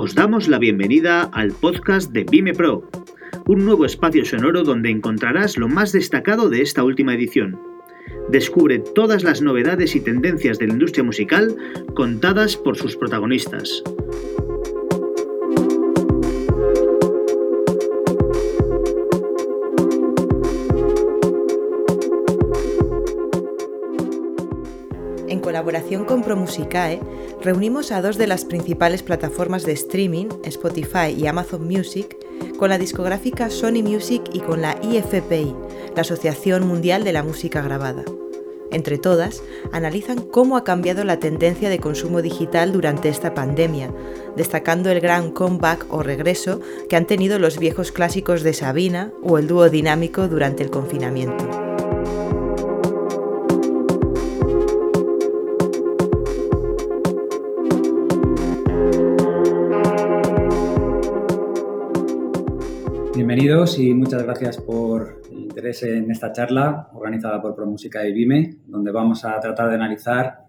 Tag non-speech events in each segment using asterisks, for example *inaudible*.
Os damos la bienvenida al podcast de Vime Pro, un nuevo espacio sonoro donde encontrarás lo más destacado de esta última edición. Descubre todas las novedades y tendencias de la industria musical contadas por sus protagonistas. En colaboración con ProMusicae, reunimos a dos de las principales plataformas de streaming, Spotify y Amazon Music, con la discográfica Sony Music y con la IFPI, la Asociación Mundial de la Música Grabada. Entre todas, analizan cómo ha cambiado la tendencia de consumo digital durante esta pandemia, destacando el gran comeback o regreso que han tenido los viejos clásicos de Sabina o el dúo dinámico durante el confinamiento. Bienvenidos y muchas gracias por el interés en esta charla organizada por ProMúsica y Vime, donde vamos a tratar de analizar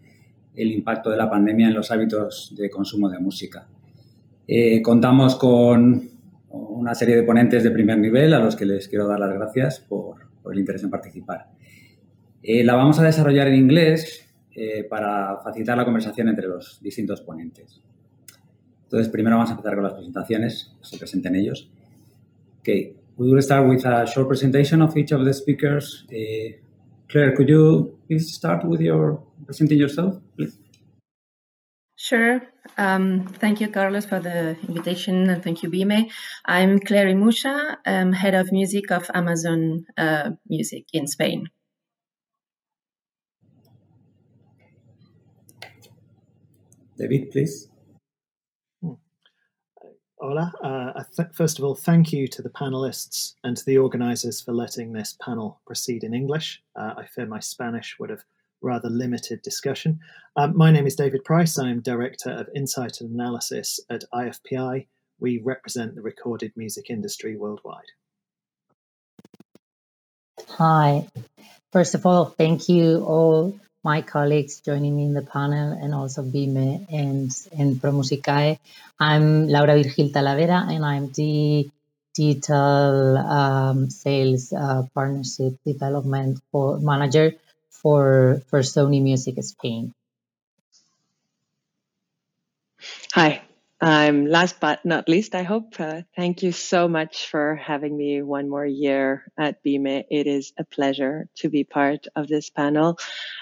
el impacto de la pandemia en los hábitos de consumo de música. Eh, contamos con una serie de ponentes de primer nivel a los que les quiero dar las gracias por, el interés en participar. Eh, la vamos a desarrollar en inglés eh, para facilitar la conversación entre los distintos ponentes. Entonces, primero vamos a empezar con las presentaciones, se presenten ellos. Okay, we will start with a short presentation of each of the speakers. Uh, Claire, could you please start with your presenting yourself, please? Sure. Um, thank you, Carlos, for the invitation, and thank you, Bime. I'm Claire Imusha, um, head of music of Amazon uh, Music in Spain. David, please. Hola. Uh, th- first of all, thank you to the panelists and to the organisers for letting this panel proceed in English. Uh, I fear my Spanish would have rather limited discussion. Um, my name is David Price. I'm Director of Insight and Analysis at IFPI. We represent the recorded music industry worldwide. Hi. First of all, thank you all my colleagues joining me in the panel and also Bime and, and ProMusicae. I'm Laura Virgil Talavera and I'm the digital um, sales uh, partnership development for manager for, for Sony Music Spain. Hi, um, last but not least, I hope, uh, thank you so much for having me one more year at BIME. It is a pleasure to be part of this panel.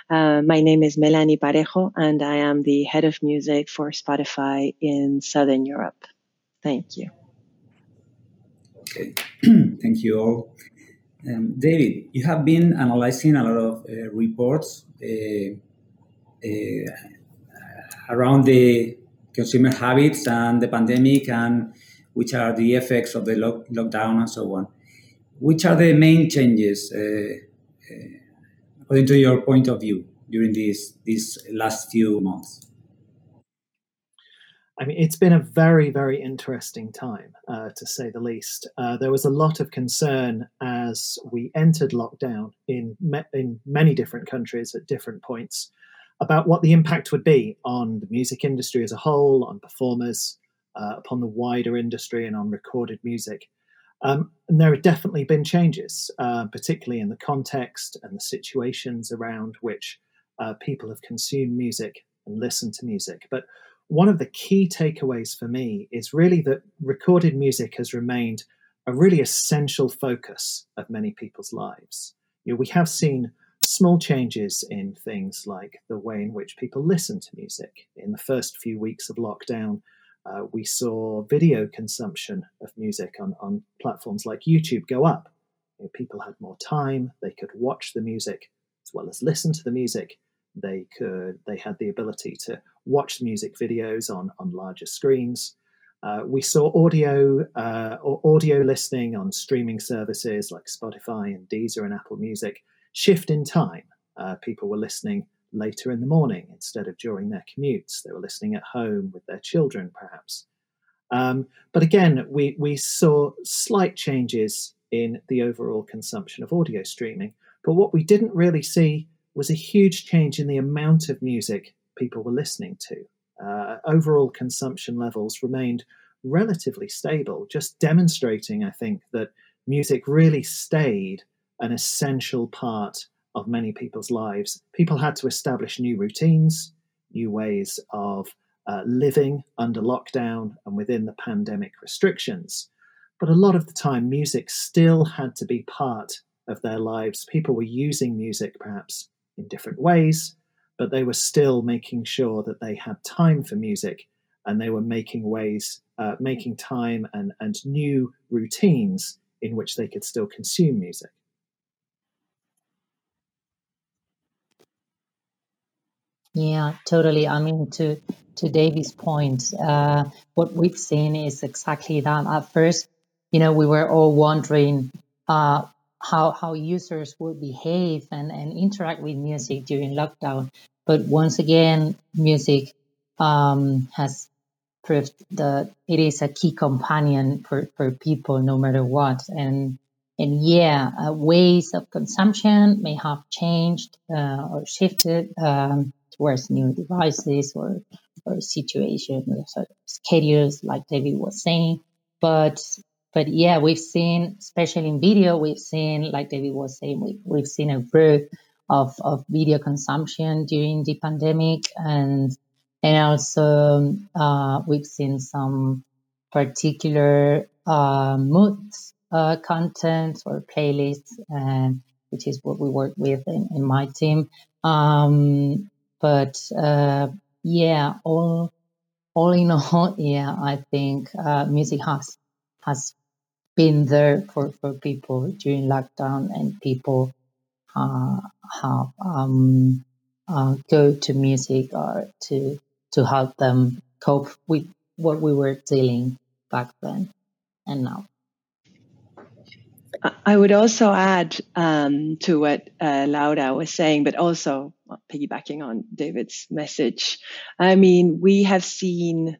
Uh, my name is Melanie Parejo, and I am the head of music for Spotify in Southern Europe. Thank you. Okay, *clears throat* thank you all. Um, David, you have been analyzing a lot of uh, reports uh, uh, around the consumer habits and the pandemic and which are the effects of the lock, lockdown and so on. Which are the main changes, uh, uh, according to your point of view, during these these last few months? I mean, it's been a very, very interesting time, uh, to say the least. Uh, there was a lot of concern as we entered lockdown in me- in many different countries at different points about what the impact would be on the music industry as a whole, on performers, uh, upon the wider industry, and on recorded music. Um, and there have definitely been changes, uh, particularly in the context and the situations around which uh, people have consumed music and listened to music. But one of the key takeaways for me is really that recorded music has remained a really essential focus of many people's lives. You know, we have seen small changes in things like the way in which people listen to music. In the first few weeks of lockdown, uh, we saw video consumption of music on, on platforms like YouTube go up. You know, people had more time, they could watch the music as well as listen to the music. They could they had the ability to watch music videos on, on larger screens. Uh, we saw audio uh, or audio listening on streaming services like Spotify and Deezer and Apple Music shift in time. Uh, people were listening later in the morning instead of during their commutes. They were listening at home with their children, perhaps. Um, but again, we, we saw slight changes in the overall consumption of audio streaming. But what we didn't really see was a huge change in the amount of music people were listening to. uh, overall consumption levels remained relatively stable, just demonstrating, I think, that music really stayed an essential part of many people's lives. People had to establish new routines, new ways of uh, living under lockdown and within the pandemic restrictions. But a lot of the time, music still had to be part of their lives. People were using music perhaps in different ways, but they were still making sure that they had time for music and they were making ways, uh, making time and, and new routines in which they could still consume music. Yeah, totally. I mean, to to David's point, uh, what we've seen is exactly that. At first, you know, we were all wondering uh, how how users would behave and, and interact with music during lockdown. But once again, music um, has proved that it is a key companion for, for people no matter what. And and yeah, uh, ways of consumption may have changed uh, or shifted um, towards new devices or or situations or schedules, like David was saying. But but yeah, we've seen, especially in video, we've seen, like David was saying, we, we've seen a growth of, of video consumption during the pandemic. And, and also, uh, we've seen some particular uh, moods uh, content or playlists, which is what we work with in, in my team. Um, but uh, yeah, all all in *laughs* all, yeah, I think uh, music has has been there for, for people during lockdown and people uh, have um, uh, go to music or to to help them cope with what we were dealing back then and now. I would also add um, to what uh, Laura was saying, but also piggybacking on David's message. I mean, we have seen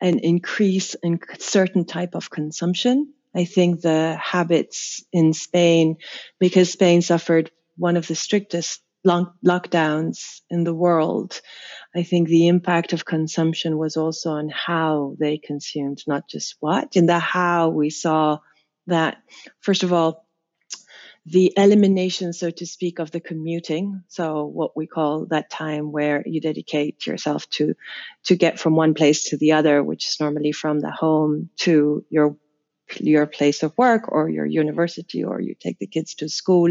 an increase in certain type of consumption I think the habits in Spain, because Spain suffered one of the strictest long- lockdowns in the world, I think the impact of consumption was also on how they consumed, not just what. In the how, we saw that, first of all, the elimination, so to speak, of the commuting. So what we call that time where you dedicate yourself to, to get from one place to the other, which is normally from the home to your your place of work or your university or you take the kids to school,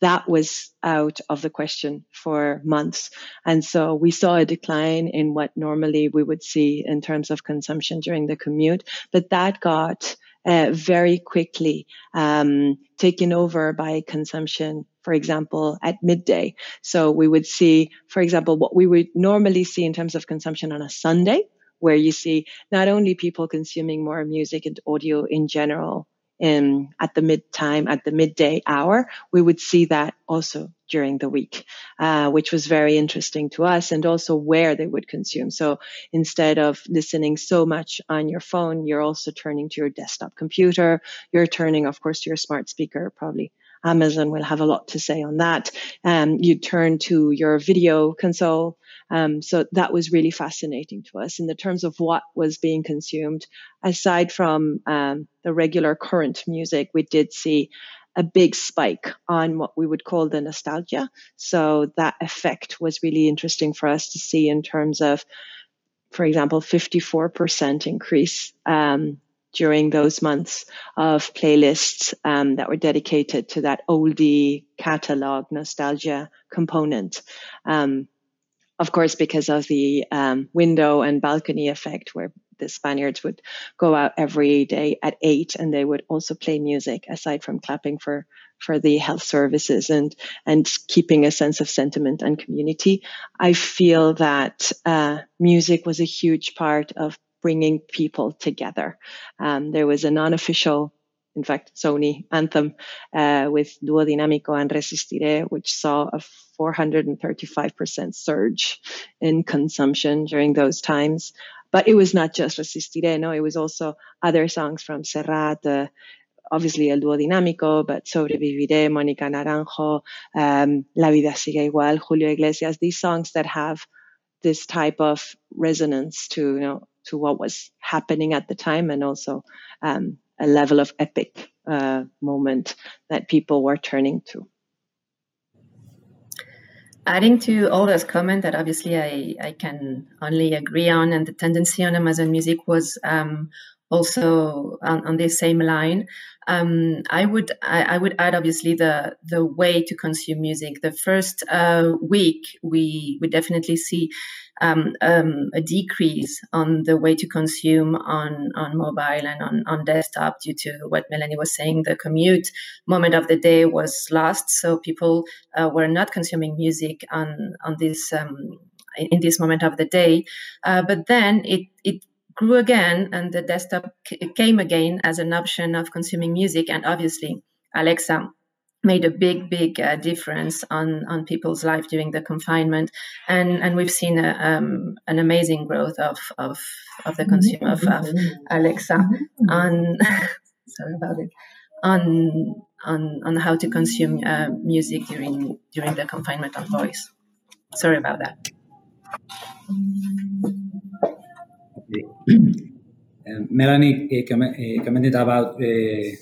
that was out of the question for months. And so we saw a decline in what normally we would see in terms of consumption during the commute, but that got uh, very quickly um, taken over by consumption for example, at midday. So we would see, for example, what we would normally see in terms of consumption on a Sunday where you see not only people consuming more music and audio in general in at the mid time at the midday hour we would see that also during the week uh, which was very interesting to us and also where they would consume. So instead of listening so much on your phone you're also turning to your desktop computer. You're turning of course to your smart speaker probably Amazon will have a lot to say on that. Um, you turn to your video console um, so that was really fascinating to us in the terms of what was being consumed. Aside from um, the regular current music, we did see a big spike on what we would call the nostalgia. So that effect was really interesting for us to see in terms of, for example, 54% increase um, during those months of playlists um, that were dedicated to that oldie catalog nostalgia component. Um, of course, because of the um, window and balcony effect, where the Spaniards would go out every day at eight, and they would also play music aside from clapping for for the health services and and keeping a sense of sentiment and community. I feel that uh, music was a huge part of bringing people together. Um, there was a non-official in fact, Sony anthem uh, with Duo Dinámico and Resistiré, which saw a 435% surge in consumption during those times. But it was not just Resistiré, no, it was also other songs from Serrat, uh, obviously El Duo Dinámico, but Sobreviviré, Mónica Naranjo, um, La Vida Sigue Igual, Julio Iglesias, these songs that have this type of resonance to you know to what was happening at the time and also um, a level of epic uh, moment that people were turning to. Adding to all those comments that obviously I, I can only agree on and the tendency on amazon music was um, also on, on this same line um, I would I, I, would add obviously the the way to consume music. The first uh, week we we definitely see um, um, a decrease on the way to consume on on mobile and on on desktop due to what Melanie was saying. The commute moment of the day was lost, so people uh, were not consuming music on on this. Um, in this moment of the day, uh, but then it it grew again and the desktop came again as an option of consuming music. And obviously alexa made a big big uh, difference on on people's life during the confinement. And and we've seen a, um, an amazing growth of of of the consumer of, of alexa on *laughs* sorry about it. On on on how to consume uh, music during during the confinement on voice. Sorry about that Melanie uh, com uh, commented about uh,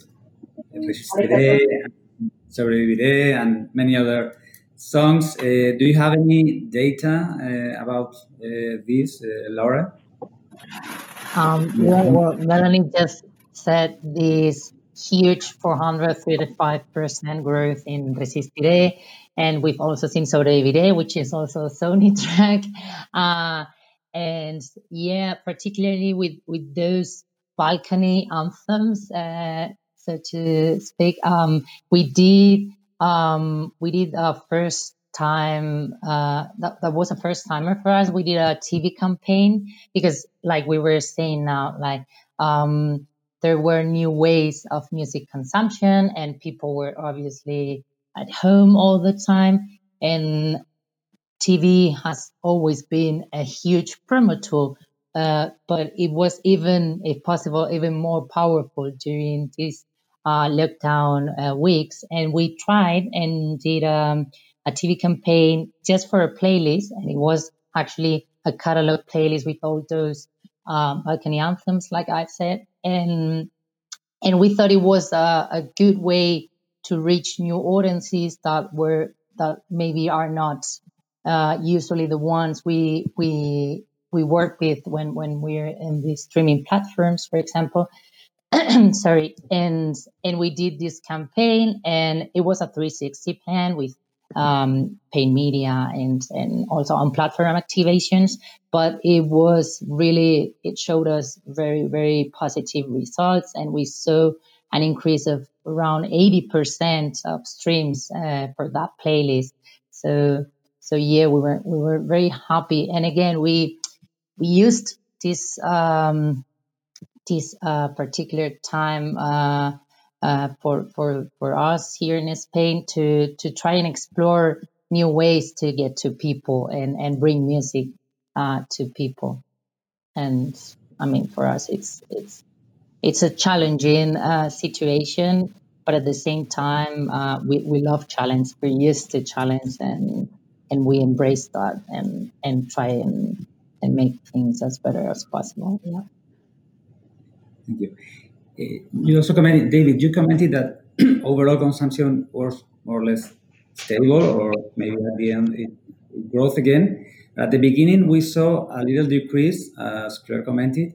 Resistiré, Sobreviviré, and many other songs. do you have any data about this, Laura? Um, well, well, Melanie just said this huge 435% growth in Resistiré. And we've also seen Sobreviviré, which is also a Sony *laughs* track. Uh, and yeah, particularly with with those balcony anthems, uh, so to speak, um, we did um, we did a first time uh, that, that was a first timer for us. We did a TV campaign because, like we were saying now, like um, there were new ways of music consumption, and people were obviously at home all the time, and TV has always been a huge promo tool, uh, but it was even, if possible, even more powerful during these uh, lockdown uh, weeks. And we tried and did um, a TV campaign just for a playlist, and it was actually a catalog playlist with all those um, balcony anthems, like I said, and and we thought it was a, a good way to reach new audiences that were that maybe are not uh, usually the ones we we we work with when when we're in these streaming platforms, for example. *clears throat* Sorry, and and we did this campaign, and it was a 360 plan with um, paid media and and also on platform activations. But it was really it showed us very very positive results, and we saw an increase of around 80% of streams uh, for that playlist. So so yeah, we were we were very happy. And again, we we used this um, this uh, particular time uh, uh, for for for us here in Spain to to try and explore new ways to get to people and and bring music uh, to people. And I mean, for us, it's it's it's a challenging uh, situation, but at the same time, uh, we we love challenge. We're used to challenge and and we embrace that and and try and and make things as better as possible. Yeah. Thank you. Uh, you also commented, David. You commented that *clears throat* overall consumption was more or less stable, or maybe at the end it, growth again. At the beginning, we saw a little decrease, as Claire commented.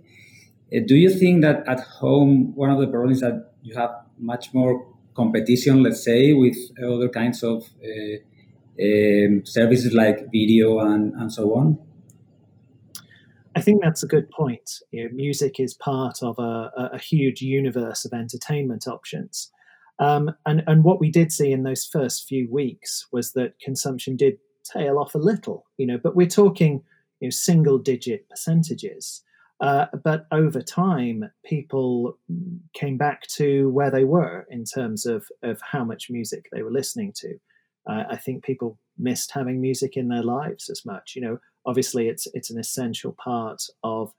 Uh, do you think that at home, one of the problems that you have much more competition, let's say, with other kinds of uh, um, services like video and, and so on? I think that's a good point. You know, music is part of a, a, huge universe of entertainment options. Um, and, and what we did see in those first few weeks was that consumption did tail off a little, you know, but we're talking you know, single digit percentages. Uh, but over time, people came back to where they were in terms of, of how much music they were listening to. Uh, I think people missed having music in their lives as much. You know, obviously it's it's an essential part of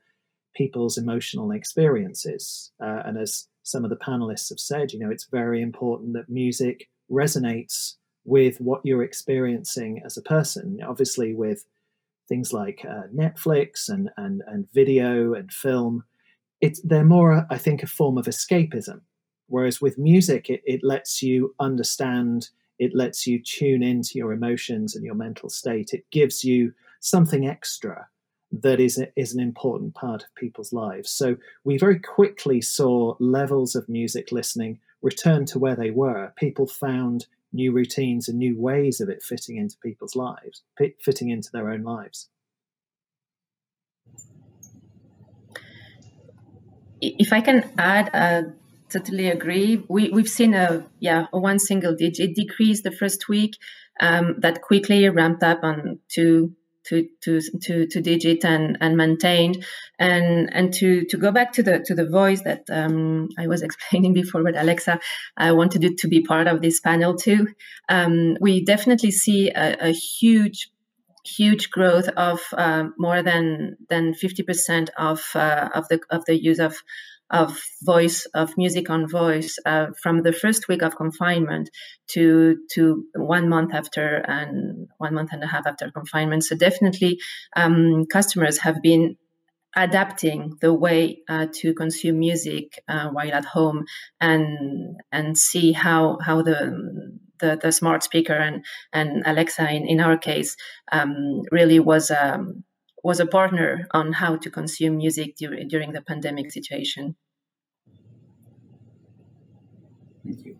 people's emotional experiences, uh, and as some of the panelists have said, you know, it's very important that music resonates with what you're experiencing as a person. Obviously, with things like uh, Netflix and, and, and video and film, it's, they're more, I think, a form of escapism. Whereas with music, it, it lets you understand, it lets you tune into your emotions and your mental state. It gives you something extra that is, a, is an important part of people's lives. So we very quickly saw levels of music listening return to where they were. People found new routines and new ways of it fitting into people's lives, fitting into their own lives. If I can add, I totally agree. We we've seen a yeah a one single digit decrease the first week um, that quickly ramped up on two to to to to digit and and maintained and and to to go back to the to the voice that um, I was *laughs* explaining before with Alexa I wanted it to be part of this panel too um, we definitely see a, a huge huge growth of uh, more than than 50% of uh, of the of the use of of voice of music on voice uh, from the first week of confinement to to one month after and one month and a half after confinement. So definitely, um, customers have been adapting the way uh, to consume music uh, while at home and and see how how the the, the smart speaker and and Alexa in, in our case um, really was um, was a partner on how to consume music during, during the pandemic situation. Thank you.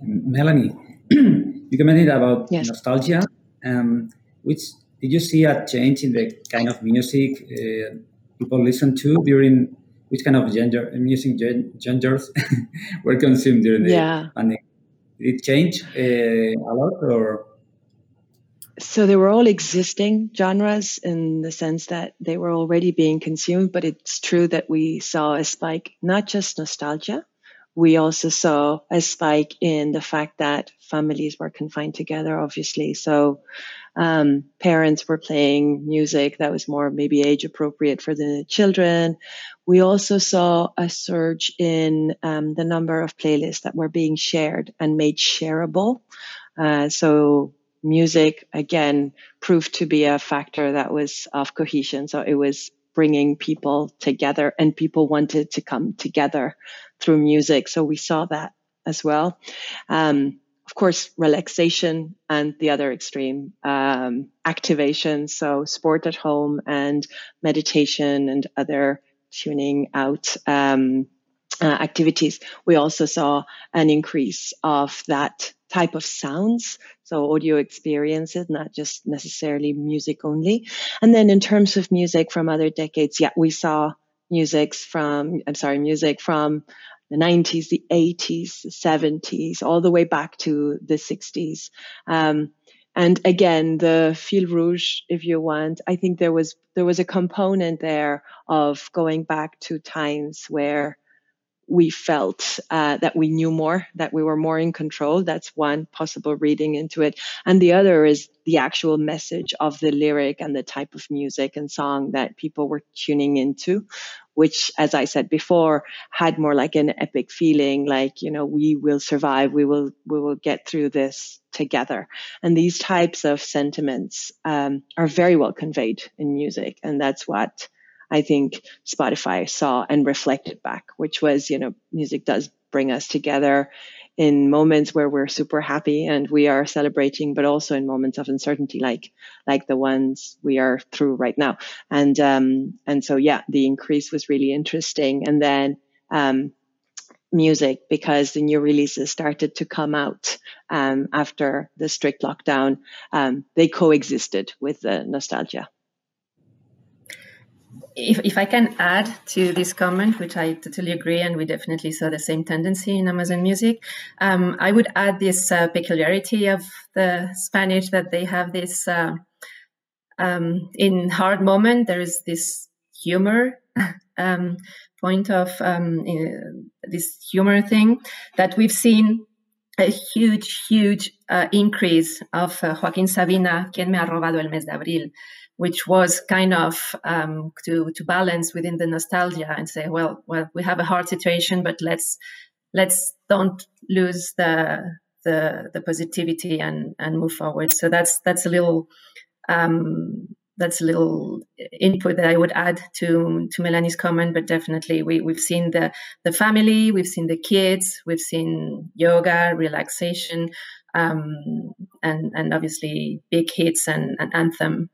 Melanie, *clears throat* you commented about yes. nostalgia. Um, which did you see a change in the kind of music uh, people listen to during which kind of gender music genres *laughs* were consumed during the yeah. pandemic? Did it change uh, a lot or? So they were all existing genres in the sense that they were already being consumed, but it's true that we saw a spike, not just nostalgia. We also saw a spike in the fact that families were confined together, obviously. So um, parents were playing music that was more maybe age appropriate for the children. We also saw a surge in um, the number of playlists that were being shared and made shareable. Uh, so music again proved to be a factor that was of cohesion. So it was bringing people together and people wanted to come together through music. So we saw that as well. Um, of course, relaxation and the other extreme, um, activation. So sport at home and meditation and other tuning out, um, uh, activities. We also saw an increase of that type of sounds. So audio experiences, not just necessarily music only. And then in terms of music from other decades, yeah, we saw music from, I'm sorry, music from the 90s, the 80s, the 70s, all the way back to the 60s. Um, and again, the fil rouge, if you want, I think there was there was a component there of going back to times where we felt uh, that we knew more, that we were more in control. That's one possible reading into it. And the other is the actual message of the lyric and the type of music and song that people were tuning into, which, as I said before, had more like an epic feeling, like, you know, we will survive, we will, we will get through this together. And these types of sentiments um, are very well conveyed in music. And that's what I think Spotify saw and reflected back, which was, you know, music does bring us together in moments where we're super happy and we are celebrating, but also in moments of uncertainty, like like the ones we are through right now. And um, and so yeah, the increase was really interesting. And then um, music because the new releases started to come out um, after the strict lockdown. Um, they coexisted with the nostalgia if, if I can add to this comment, which I totally agree, and we definitely saw the same tendency in Amazon Music, um, I would add this uh, peculiarity of the Spanish that they have this uh, um, in hard moment. There is this humor *laughs* um, point of um, this humor thing that we've seen a huge, huge uh, increase of uh, Joaquín Sabina, quien me ha robado el mes de abril which was kind of um, to to balance within the nostalgia and say, well, well, we have a hard situation, but let's let's don't lose the the the positivity and and move forward. So that's that's a little um, that's a little input that I would add to to Melanie's comment. But definitely, we we've seen the the family, we've seen the kids, we've seen yoga, relaxation, um, and and obviously big hits and, and anthem.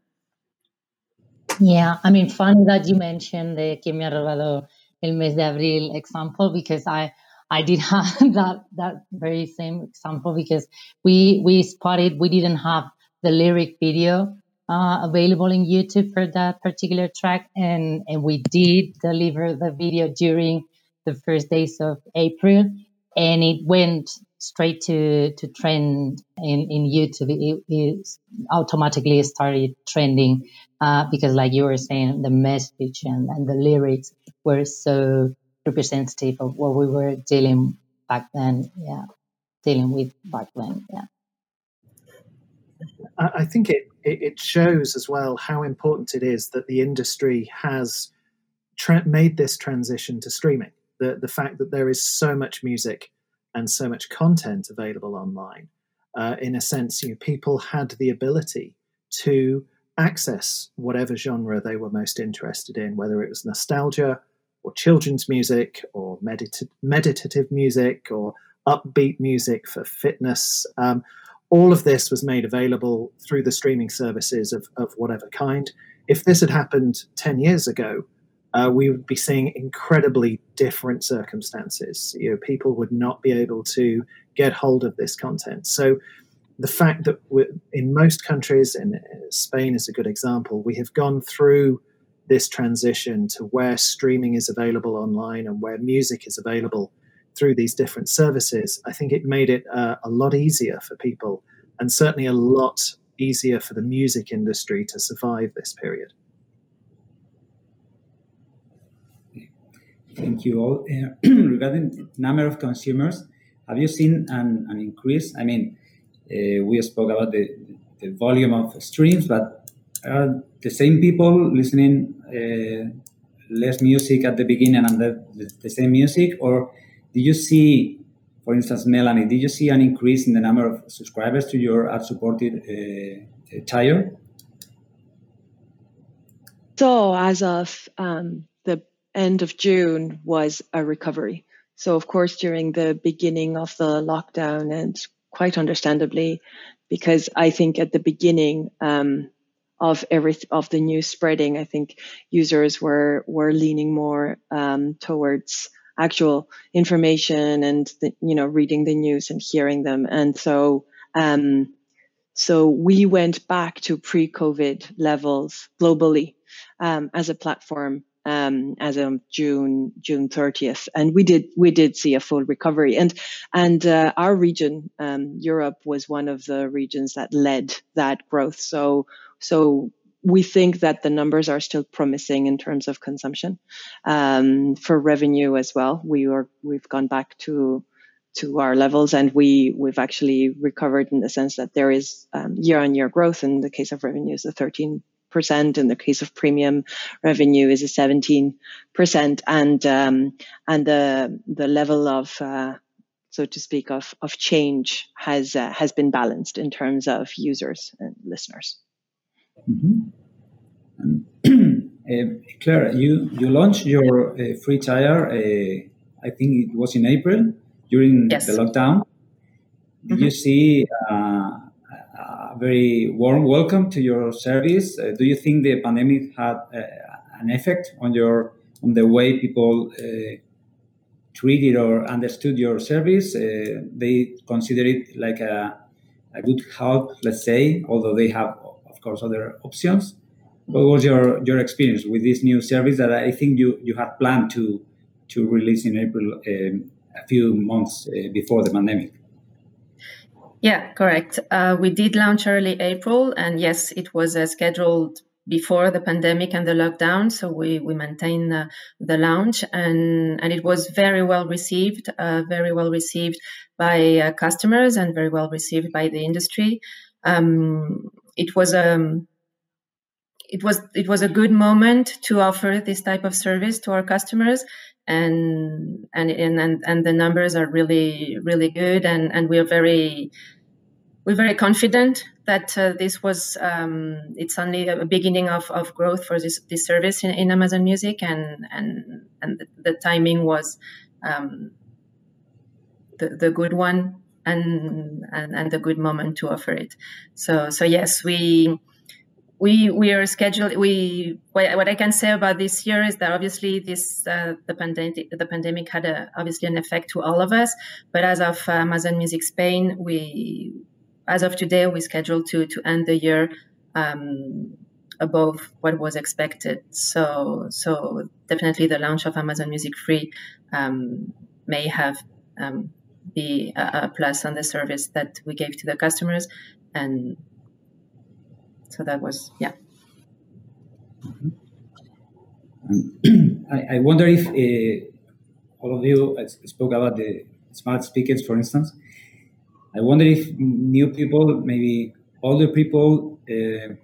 Yeah, I mean, funny that you mentioned the Que me robado el mes de abril example because I I did *laughs* have that that very same example because we we spotted we didn't have the lyric video uh, available in YouTube for that particular track, and and we did deliver the video during the first days of April, and it went straight to to trend in in YouTube. It, it automatically started trending uh, because, like you were saying, the message and, and the lyrics were so representative of what we were dealing back then. Yeah, dealing with back then. Yeah. I think it, it shows as well how important it is that the industry has tra- made this transition to streaming. The, the fact that there is so much music and so much content available online. Uh, in a sense, you know, people had the ability to access whatever genre they were most interested in, whether it was nostalgia or children's music or medita- meditative music or upbeat music for fitness. Um, all of this was made available through the streaming services of, of whatever kind. If this had happened 10 years ago, uh, we would be seeing incredibly different circumstances. You know, people would not be able to get hold of this content. So, the fact that in most countries, and uh, Spain is a good example, we have gone through this transition to where streaming is available online and where music is available through these different services, I think it made it uh, a lot easier for people and certainly a lot easier for the music industry to survive this period. Thank you all. Uh, *clears throat* regarding number of consumers, have you seen an, an increase? I mean, uh, we spoke about the, the volume of streams, but are the same people listening uh, less music at the beginning and the, the, same music, or did you see, for instance, Melanie, did you see an increase in the number of subscribers to your ad-supported uh, tier? So as of um, end of June was a recovery. So of course, during the beginning of the lockdown and quite understandably, because I think at the beginning, um, of every of the news spreading, I think users were were leaning more um, towards actual information and the, you know reading the news and hearing them and so um, so we went back to pre-covid levels globally um, as a platform um, as of June June 30th, and we did we did see a full recovery, and and uh, our region, um, Europe, was one of the regions that led that growth. So so we think that the numbers are still promising in terms of consumption. Um, for revenue as well, we are we've gone back to to our levels, and we we've actually recovered in the sense that there is year on year growth. In the case of revenues the thirteen percent. In the case of premium revenue, is a seventeen percent, and um, and the the level of uh, so to speak of of change has uh, has been balanced in terms of users and listeners. Mm-hmm. uh, *clears throat* Claire, you, you launched your uh, free trial, uh, I think it was in April during yes. the lockdown. Did mm-hmm. you see uh, a very warm welcome to your service? Uh, do you think the pandemic had uh, an effect on your on the way people treated or understood your service? they consider it like a, a good help, let's say, although they have of course, other options. What was your, your experience with this new service that I think you, you had planned to, to release in April um, a few months uh, before the pandemic? Yeah, correct. Uh, we did launch early April, and yes, it was uh, scheduled before the pandemic and the lockdown. So we we maintained uh, the launch, and and it was very well received, uh, very well received by uh, customers, and very well received by the industry. Um, it was a um, it was it was a good moment to offer this type of service to our customers and and and and, the numbers are really really good and and we're very we're very confident that uh, this was um, it's only a beginning of, of growth for this, this service in, in Amazon Music, and and and the, timing was um, the the good one and, and and the good moment to offer it. So so yes, we we we are scheduled. We what, I can say about this year is that obviously this uh, the pandemic the pandemic had a, obviously an effect to all of us. But as of uh, Amazon Music Spain, we as of today we scheduled to to end the year um, above what was expected. So so definitely the launch of Amazon Music Free um, may have um, be a, a plus on the service that we gave to the customers and so that was yeah mm-hmm. I, I, wonder if uh, all of you spoke about the smart speakers for instance i wonder if new people maybe older people uh,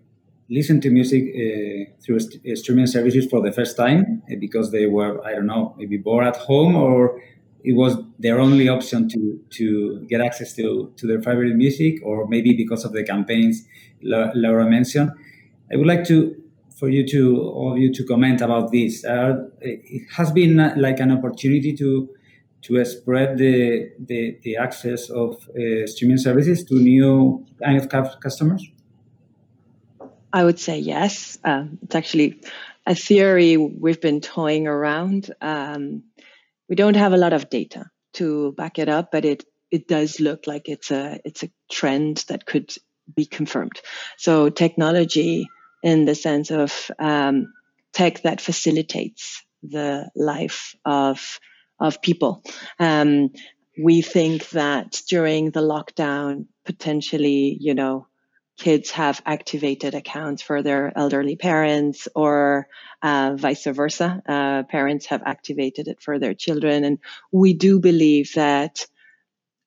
listen to music uh, through st- uh, streaming services for the first time uh, because they were i don't know maybe bored at home or it was their only option to to get access to to their favorite music, or maybe because of the campaigns Laura mentioned. I would like to for you to all of you to comment about this. Uh, it has been uh, like an opportunity to to spread the the, the access of uh, streaming services to new kind of customers. I would say yes. Um, it's actually a theory we've been toying around. Um, we don't have a lot of data to back it up, but it it does look like it's a it's a trend that could be confirmed. So technology, in the sense of um, tech that facilitates the life of of people. Um, we think that during the lockdown, potentially, you know, kids have activated accounts for their elderly parents or uh, vice versa. Uh, parents have activated it for their children. And we do believe that,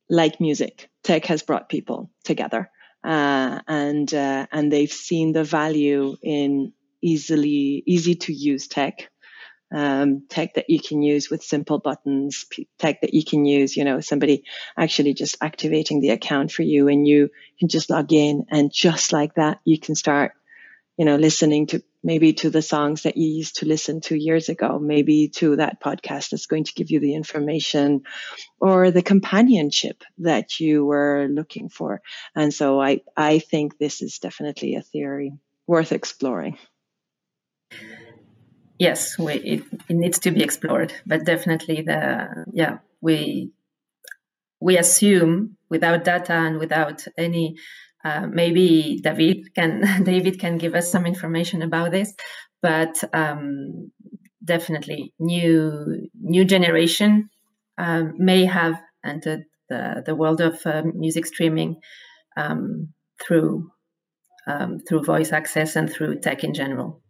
like music, tech has brought people together. Uh, and uh, and they've seen the value in easily easy to use tech um, tech that you can use with simple buttons, tech that you can use, you know, somebody actually just activating the account for you and you can just log in and just like that, you can start, you know, listening to maybe to the songs that you used to listen to years ago, maybe to that podcast that's going to give you the information or the companionship that you were looking for. And so I, I think this is definitely a theory worth exploring yes, we, it, it needs to be explored. But definitely, the yeah, we we assume without data and without any. Uh, maybe David can *laughs* David can give us some information about this, but um, definitely new new generation um, may have entered the, the world of uh, music streaming um, through um, through voice access and through tech in general.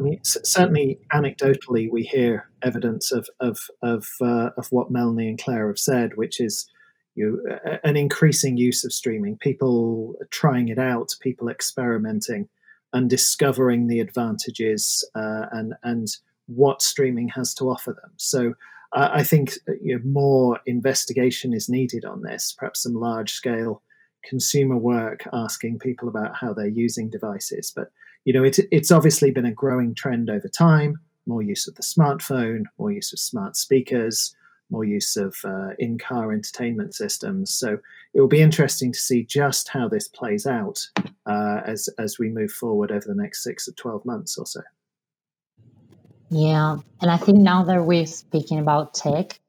I mean, certainly anecdotally, we hear evidence of of of, uh, of what Melanie and Claire have said, which is you know, an increasing use of streaming, people trying it out, people experimenting, and discovering the advantages uh, and and what streaming has to offer them. So. Uh, I think you know, more investigation is needed on this, perhaps some large scale consumer work asking people about how they're using devices. But you know, it, it's obviously been a growing trend over time. More use of the smartphone, more use of smart speakers, more use of uh, in-car entertainment systems. So it will be interesting to see just how this plays out uh, as as we move forward over the next six to twelve months or so. Yeah, and I think now that we're speaking about tech,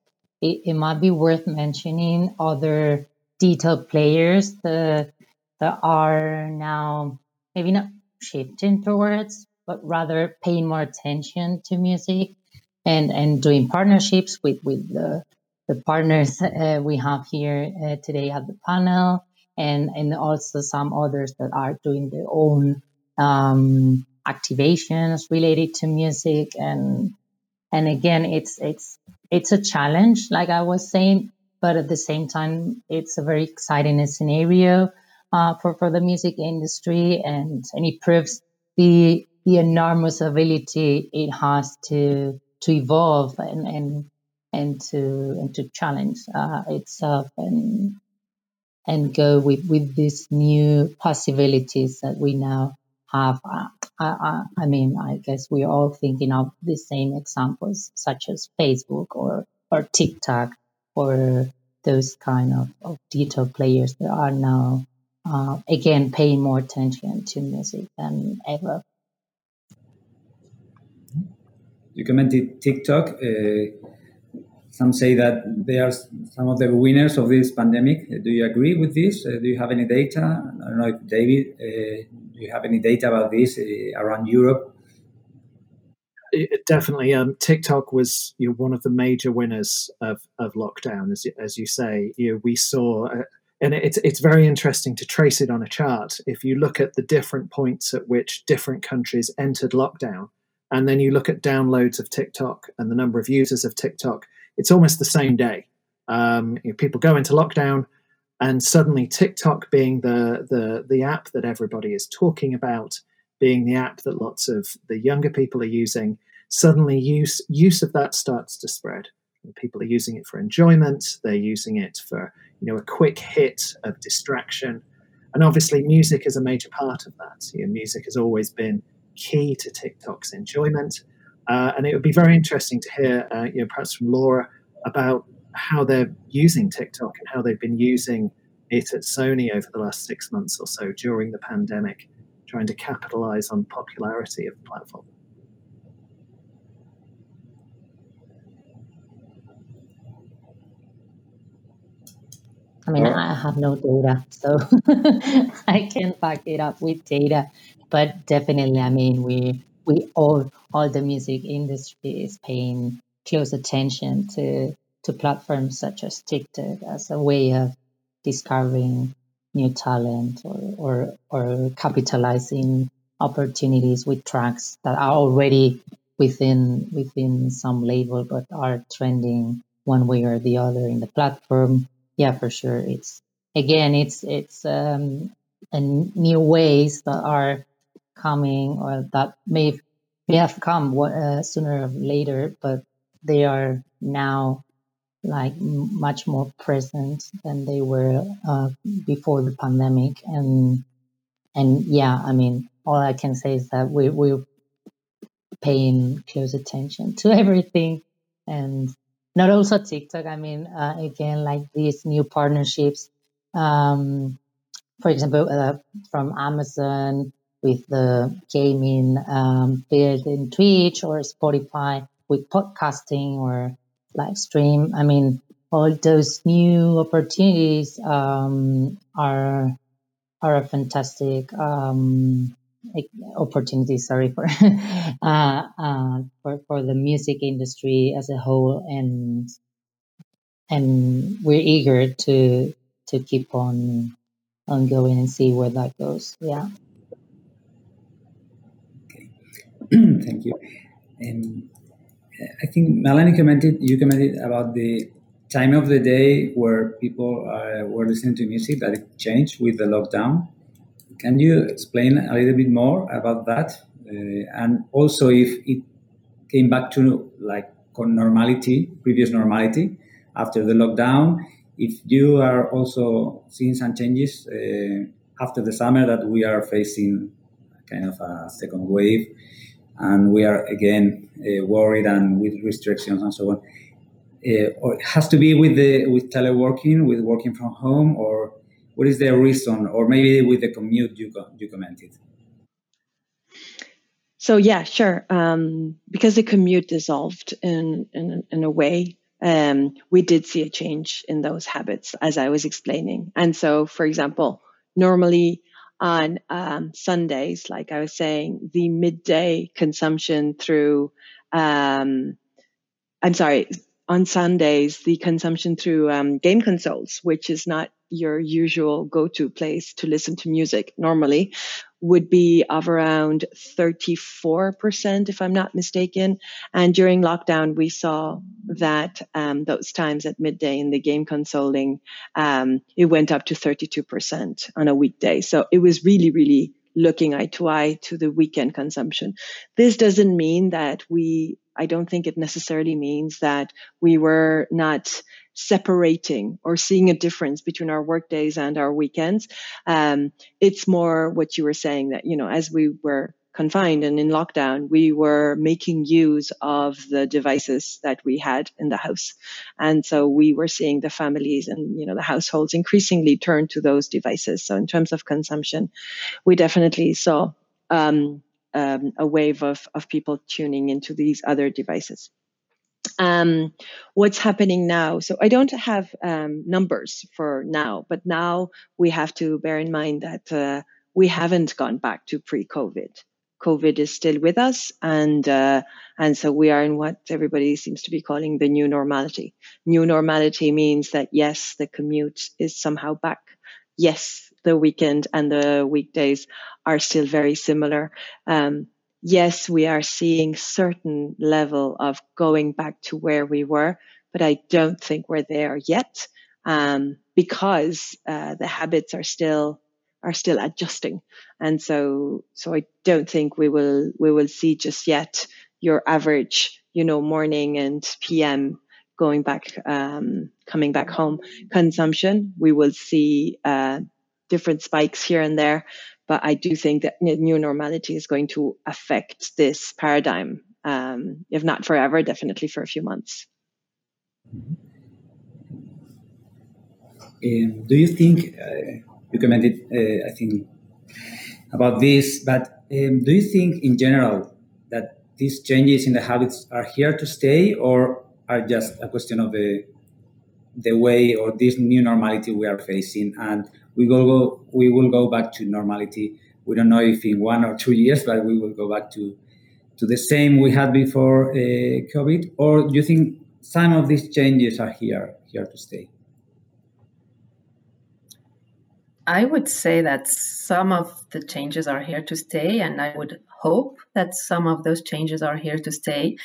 it, it might be worth mentioning other detailed players that that are now maybe not shifting towards, but rather paying more attention to music and, and doing partnerships with, with the, the partners uh, we have here uh, today at the panel and, and also some others that are doing their own um, activations related to music. And and again it's it's it's a challenge like i was saying but at the same time it's a very exciting scenario uh, for, for the music industry and, and it proves the the enormous ability it has to to evolve and and, and to and to challenge uh, itself and and go with, with these new possibilities that we now have. Uh, I, I, I mean, I guess we're all thinking of the same examples, such as Facebook or, or TikTok or those kind of, of digital players that are now, uh, again, paying more attention to music than ever. You commented TikTok. Uh, some say that they are some of the winners of this pandemic. Uh, do you agree with this? Uh, do you have any data? I don't know if David, uh, do you have any data about this uh, around Europe? It, definitely, um, TikTok was you know, one of the major winners of, of lockdown, as, as you say. You know, we saw, uh, and it's it's very interesting to trace it on a chart. If you look at the different points at which different countries entered lockdown, and then you look at downloads of TikTok and the number of users of TikTok, it's almost the same day. Um, you know, people go into lockdown, and suddenly TikTok, being the the the app that everybody is talking about, being the app that lots of the younger people are using, suddenly use use of that starts to spread. People are using it for enjoyment. They're using it for you know a quick hit of distraction, and obviously music is a major part of that. You know, music has always been key to TikTok's enjoyment. Uh, and it would be very interesting to hear, uh, you know, perhaps from Laura about how they're using TikTok and how they've been using it at Sony over the last six months or so during the pandemic, trying to capitalize on popularity of the platform. I mean, I have no data, so *laughs* I can't back it up with data. But definitely, I mean, we we all all the music industry is paying close attention to to platforms such as TikTok as a way of discovering new talent or or, or capitalizing opportunities with tracks that are already within within some label but are trending one way or the other in the platform. Yeah, for sure. It's again, it's it's um, new ways that are coming or that may may have come uh, sooner or later, but they are now like much more present than they were uh, before the pandemic. And and yeah, I mean, all I can say is that we we're paying close attention to *laughs* everything, and not also TikTok. I mean, uh, again, like these new partnerships. Um, for example, uh, from Amazon with the gaming um, in Twitch or Spotify with podcasting or live stream. I mean, all those new opportunities um, are are a fantastic um, opportunity. Sorry for *laughs* uh, uh, for for the music industry as a whole, and and we're eager to to keep on on going and see where that goes. Yeah. Okay. *clears throat* Thank you. Um, I think Melanie commented, you commented about the time of the day where people uh, were listening to music that changed with the lockdown. Can you explain a little bit more about that? Uh, and also if it came back to like normality, previous normality after the lockdown, if you are also seeing some changes uh, after the summer that we are facing kind of a second wave and we are again uh, worried and with restrictions and so on. Uh, or it has to be with the with teleworking, with working from home, or what is the reason, or maybe with the commute you you commented. So yeah, sure. Um, because the commute dissolved in in, in a way, um, we did see a change in those habits, as I was explaining. And so, for example, normally on um, Sundays, like I was saying, the midday consumption through, um, I'm sorry, on Sundays, the consumption through um, game consoles, which is not your usual go-to place to listen to music normally, would be of around 34%, if I'm not mistaken. And during lockdown, we saw that um, those times at midday in the game consoling, um, it went up to 32% on a weekday. So it was really, really looking eye to eye to the weekend consumption. This doesn't mean that we, I don't think it necessarily means that we were not separating or seeing a difference between our work days and our weekends. Um, it's more what you were saying that, you know, as we were confined and in lockdown, we were making use of the devices that we had in the house. And so we were seeing the families and, you know, the households increasingly turn to those devices. So in terms of consumption, we definitely saw um, um, a wave of, of people tuning into these other devices. Um, what's happening now? So I don't have um, numbers for now, but now we have to bear in mind that uh, we haven't gone back to pre-COVID. COVID is still with us, and uh, and so we are in what everybody seems to be calling the new normality. New normality means that yes, the commute is somehow back. Yes, the weekend and the weekdays are still very similar. Um, yes, we are seeing certain level of going back to where we were, but I don't think we're there yet um, because uh, the habits are still are still adjusting. And so, so I don't think we will, we will see just yet your average, you know, morning and PM going back, um, coming back home consumption. We will see, uh, different spikes here and there, but I do think that new normality is going to affect this paradigm. Um, if not forever, definitely for a few months. Um, do you think uh, you commented, uh, I think, about this. But um, do you think, in general, that these changes in the habits are here to stay, or are just a question of the the way or this new normality we are facing, and we will go we will go back to normality. We don't know if in one or two years, but we will go back to to the same we had before uh, COVID. Or do you think some of these changes are here here to stay? I would say that some of the changes are here to stay, and I would hope that some of those changes are here to stay.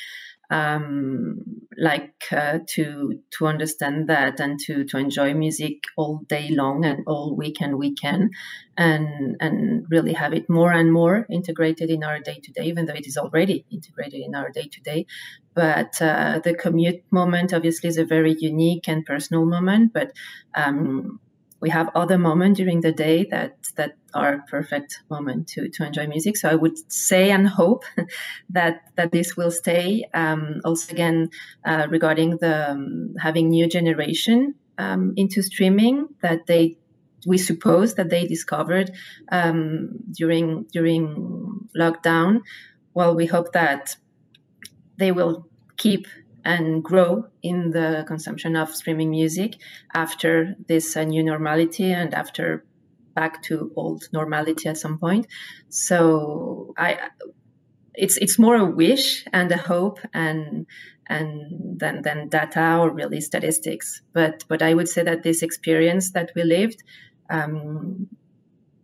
Um, like uh, to to understand that and to to enjoy music all day long and all week and weekend, and and really have it more and more integrated in our day to day, even though it is already integrated in our day to day. But uh, the commute moment obviously is a very unique and personal moment, but um, we have other moments during the day that that are perfect moment to to enjoy music. So I would say and hope *laughs* that that this will stay. Um, also, again, uh, regarding the um, having new generation um, into streaming, that they we suppose that they discovered um, during during lockdown. Well, we hope that they will keep and grow in the consumption of streaming music after this uh, new normality and after back to old normality at some point. So I, it's it's more a wish and a hope and and than than data or really statistics. But but I would say that this experience that we lived um,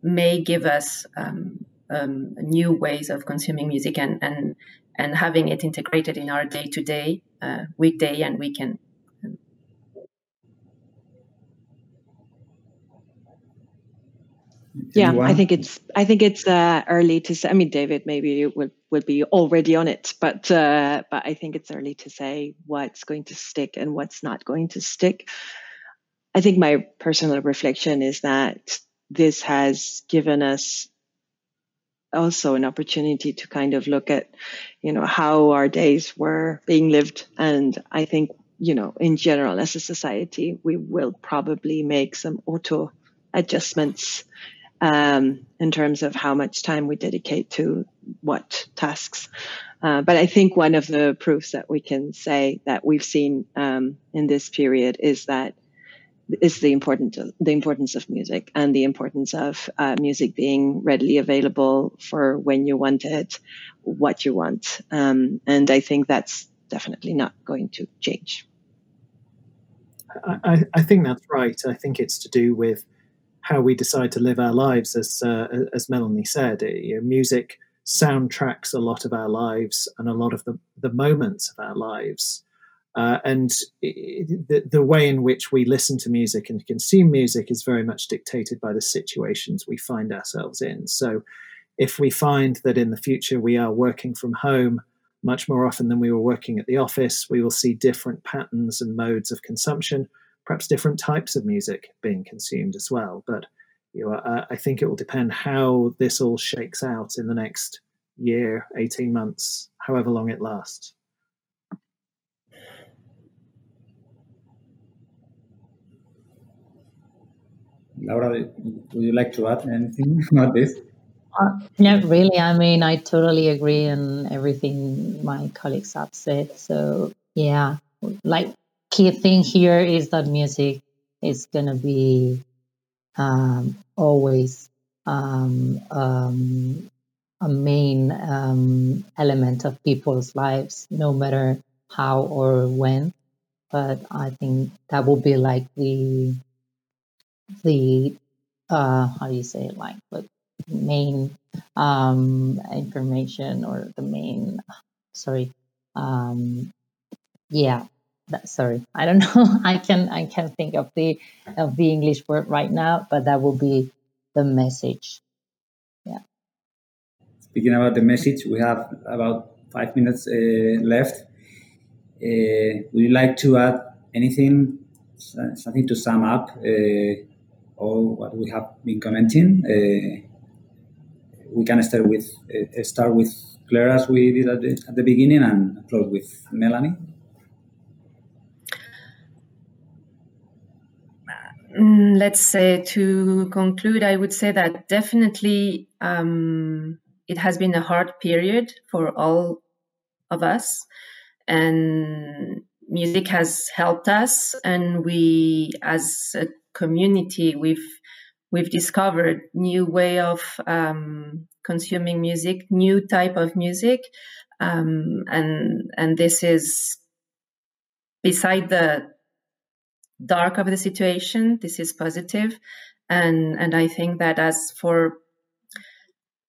may give us um, um, new ways of consuming music and and and having it integrated in our day to day, weekday and weekend. Yeah, Anyone? I think it's I think it's uh, early to say. I mean, David maybe will will be already on it, but uh, but I think it's early to say what's going to stick and what's not going to stick. I think my personal reflection is that this has given us also an opportunity to kind of look at, you know, how our days were being lived. And I think, you know, in general, as a society, we will probably make some auto adjustments um, in terms of how much time we dedicate to what tasks. Uh, but I think one of the proofs that we can say that we've seen um, in this period is that is the important the importance of music and the importance of uh, music being readily available for when you want it, what you want, um, and I think that's definitely not going to change. I, I, think that's right. I think it's to do with how we decide to live our lives, as uh, as Melanie said. You know, music soundtracks a lot of our lives and a lot of the, the moments of our lives. Uh, and the, the way in which we listen to music and consume music is very much dictated by the situations we find ourselves in. So, if we find that in the future we are working from home much more often than we were working at the office. We will see different patterns and modes of consumption, perhaps different types of music being consumed as well. But you know, I think it will depend how this all shakes out in the next year, 18 months, however long it lasts. Laura, would you like to add anything *laughs* about this? Uh, not really. I mean, I totally agree on everything my colleagues have said. So, yeah, like key thing here is that music is going to be um, always um, um, a main um, element of people's lives, no matter how or when. But I think that will be like the the uh, how do you say it like the main um, information or the main sorry um, yeah that, sorry *laughs* I don't know I can I can think of the of the English word right now but that will be the message. Yeah. Speaking about the message we have about five minutes uh, left. Uh, would you like to add anything something to sum up? Uh, all what we have been commenting. Uh, we can start with uh, start with Claire as we did at the, at the beginning and close with Melanie. Mm, let's say to conclude, I would say that definitely um, it has been a hard period for all of us, and music has helped us, and we, as a community we've we've discovered new way of um, consuming music new type of music um, and and this is beside the dark of the situation this is positive. And and i think that as for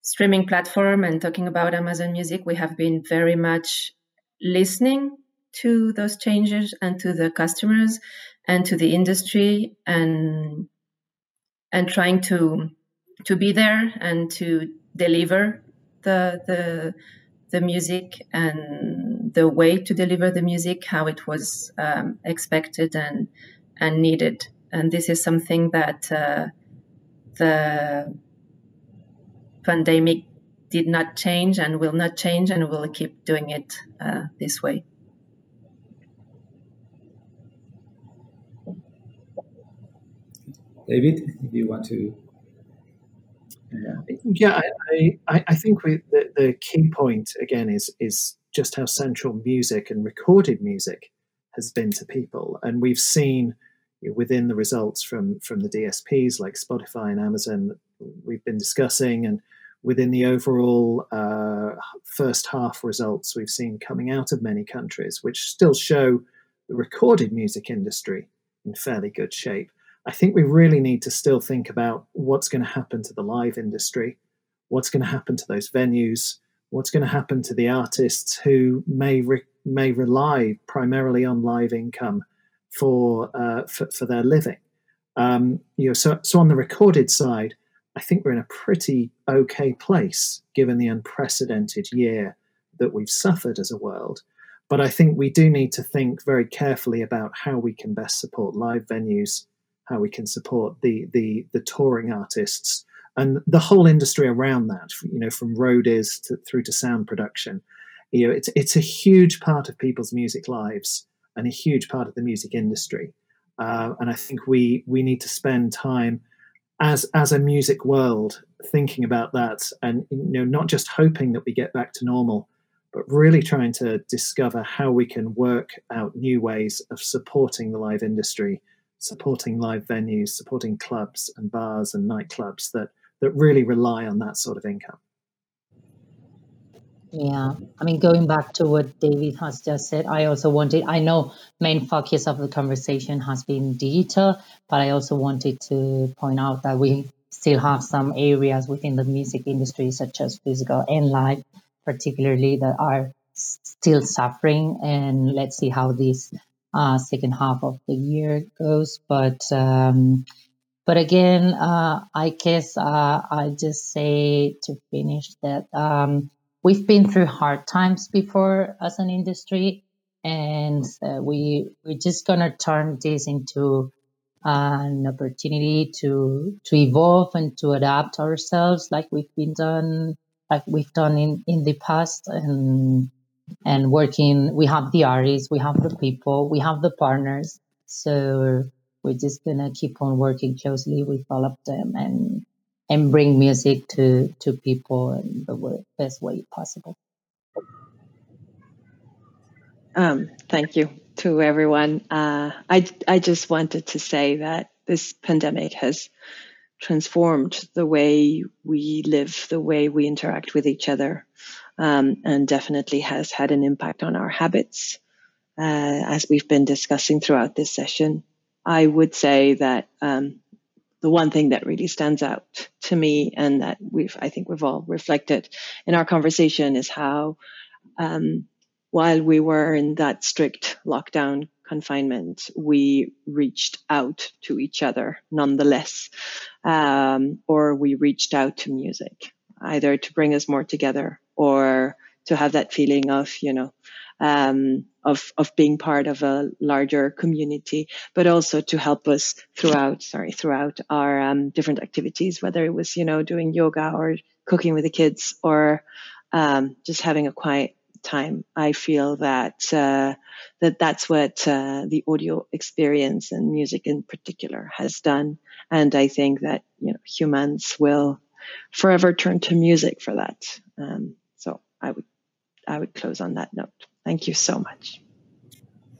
streaming platform and talking about amazon music we have been very much listening to those changes and to the customers and to the industry and and trying to to be there and to deliver the the the music and the way to deliver the music how it was um, expected and and needed. And this is something that uh, the pandemic did not change and will not change and will keep doing it uh, this way David, if you want to. Yeah, yeah I, I, I think we, the, the key point again is is just how central music and recorded music has been to people, and we've seen within the results from from the DSPs like Spotify and Amazon we've been discussing, and within the overall uh, first half results we've seen coming out of many countries, which still show the recorded music industry in fairly good shape. I think we really need to still think about what's going to happen to the live industry, what's going to happen to those venues, what's going to happen to the artists who may re- may rely primarily on live income for uh, for, for, their living. Um, you know, so so on the recorded side, I think we're in a pretty okay place given the unprecedented year that we've suffered as a world. But I think we do need to think very carefully about how we can best support live venues how we can support the the the touring artists and the whole industry around that you know from roadies to, through to sound production. You know it's it's a huge part of people's music lives and a huge part of the music industry. Uh, and i think we we need to spend time as as a music world thinking about that and you know not just hoping that we get back to normal but really trying to discover how we can work out new ways of supporting the live industry supporting live venues, supporting clubs and bars and nightclubs that that really rely on that sort of income. Yeah, I mean, going back to what David has just said, I also wanted, I know main focus of the conversation has been digital, but I also wanted to point out that we still have some areas within the music industry, such as physical and live, particularly that are still suffering. And let's see how this uh, second half of the year goes. But um, but again, uh, I guess uh, I just say to finish that um, we've been through hard times before as an industry, and uh, we we're just gonna turn this into an opportunity to to evolve and to adapt ourselves like we've been done like we've done in in the past and and working we have the artists we have the people we have the partners. So we're just gonna keep on working closely with all of them and and bring music to to people in the way, best way possible. Um, thank you to everyone. Uh, I, I just wanted to say that this pandemic has transformed the way we live, the way we interact with each other, um, and definitely has had an impact on our habits, uh, as we've been discussing throughout this session. I would say that um, the one thing that really stands out to me, and that we've, I think we've all reflected in our conversation, is how um, while we were in that strict lockdown confinement, we reached out to each other nonetheless, um, or we reached out to music, either to bring us more together or to have that feeling of, you know, um, of of being part of a larger community, but also to help us throughout, sorry, throughout our um, different activities, whether it was, you know, doing yoga or cooking with the kids or um, just having a quiet time. I feel that uh, that that's what uh, the audio experience and music in particular has done, and I think that you know humans will forever turn to music for that. Um, so I would I would close on that note. Thank you so much.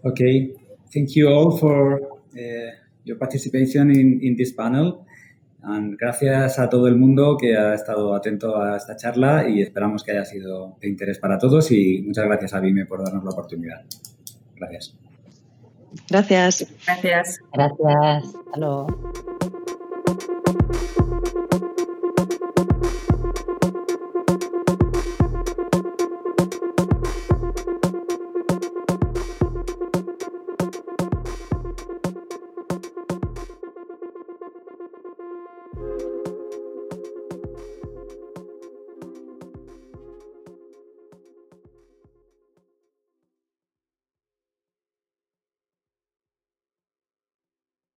Okay, thank you all for uh, your participation in, in this panel. And gracias a todo el mundo que ha estado atento a esta charla y esperamos que haya sido de interés para todos y muchas gracias a BIME por darnos la oportunidad. Gracias. Gracias. Gracias. Gracias. Hasta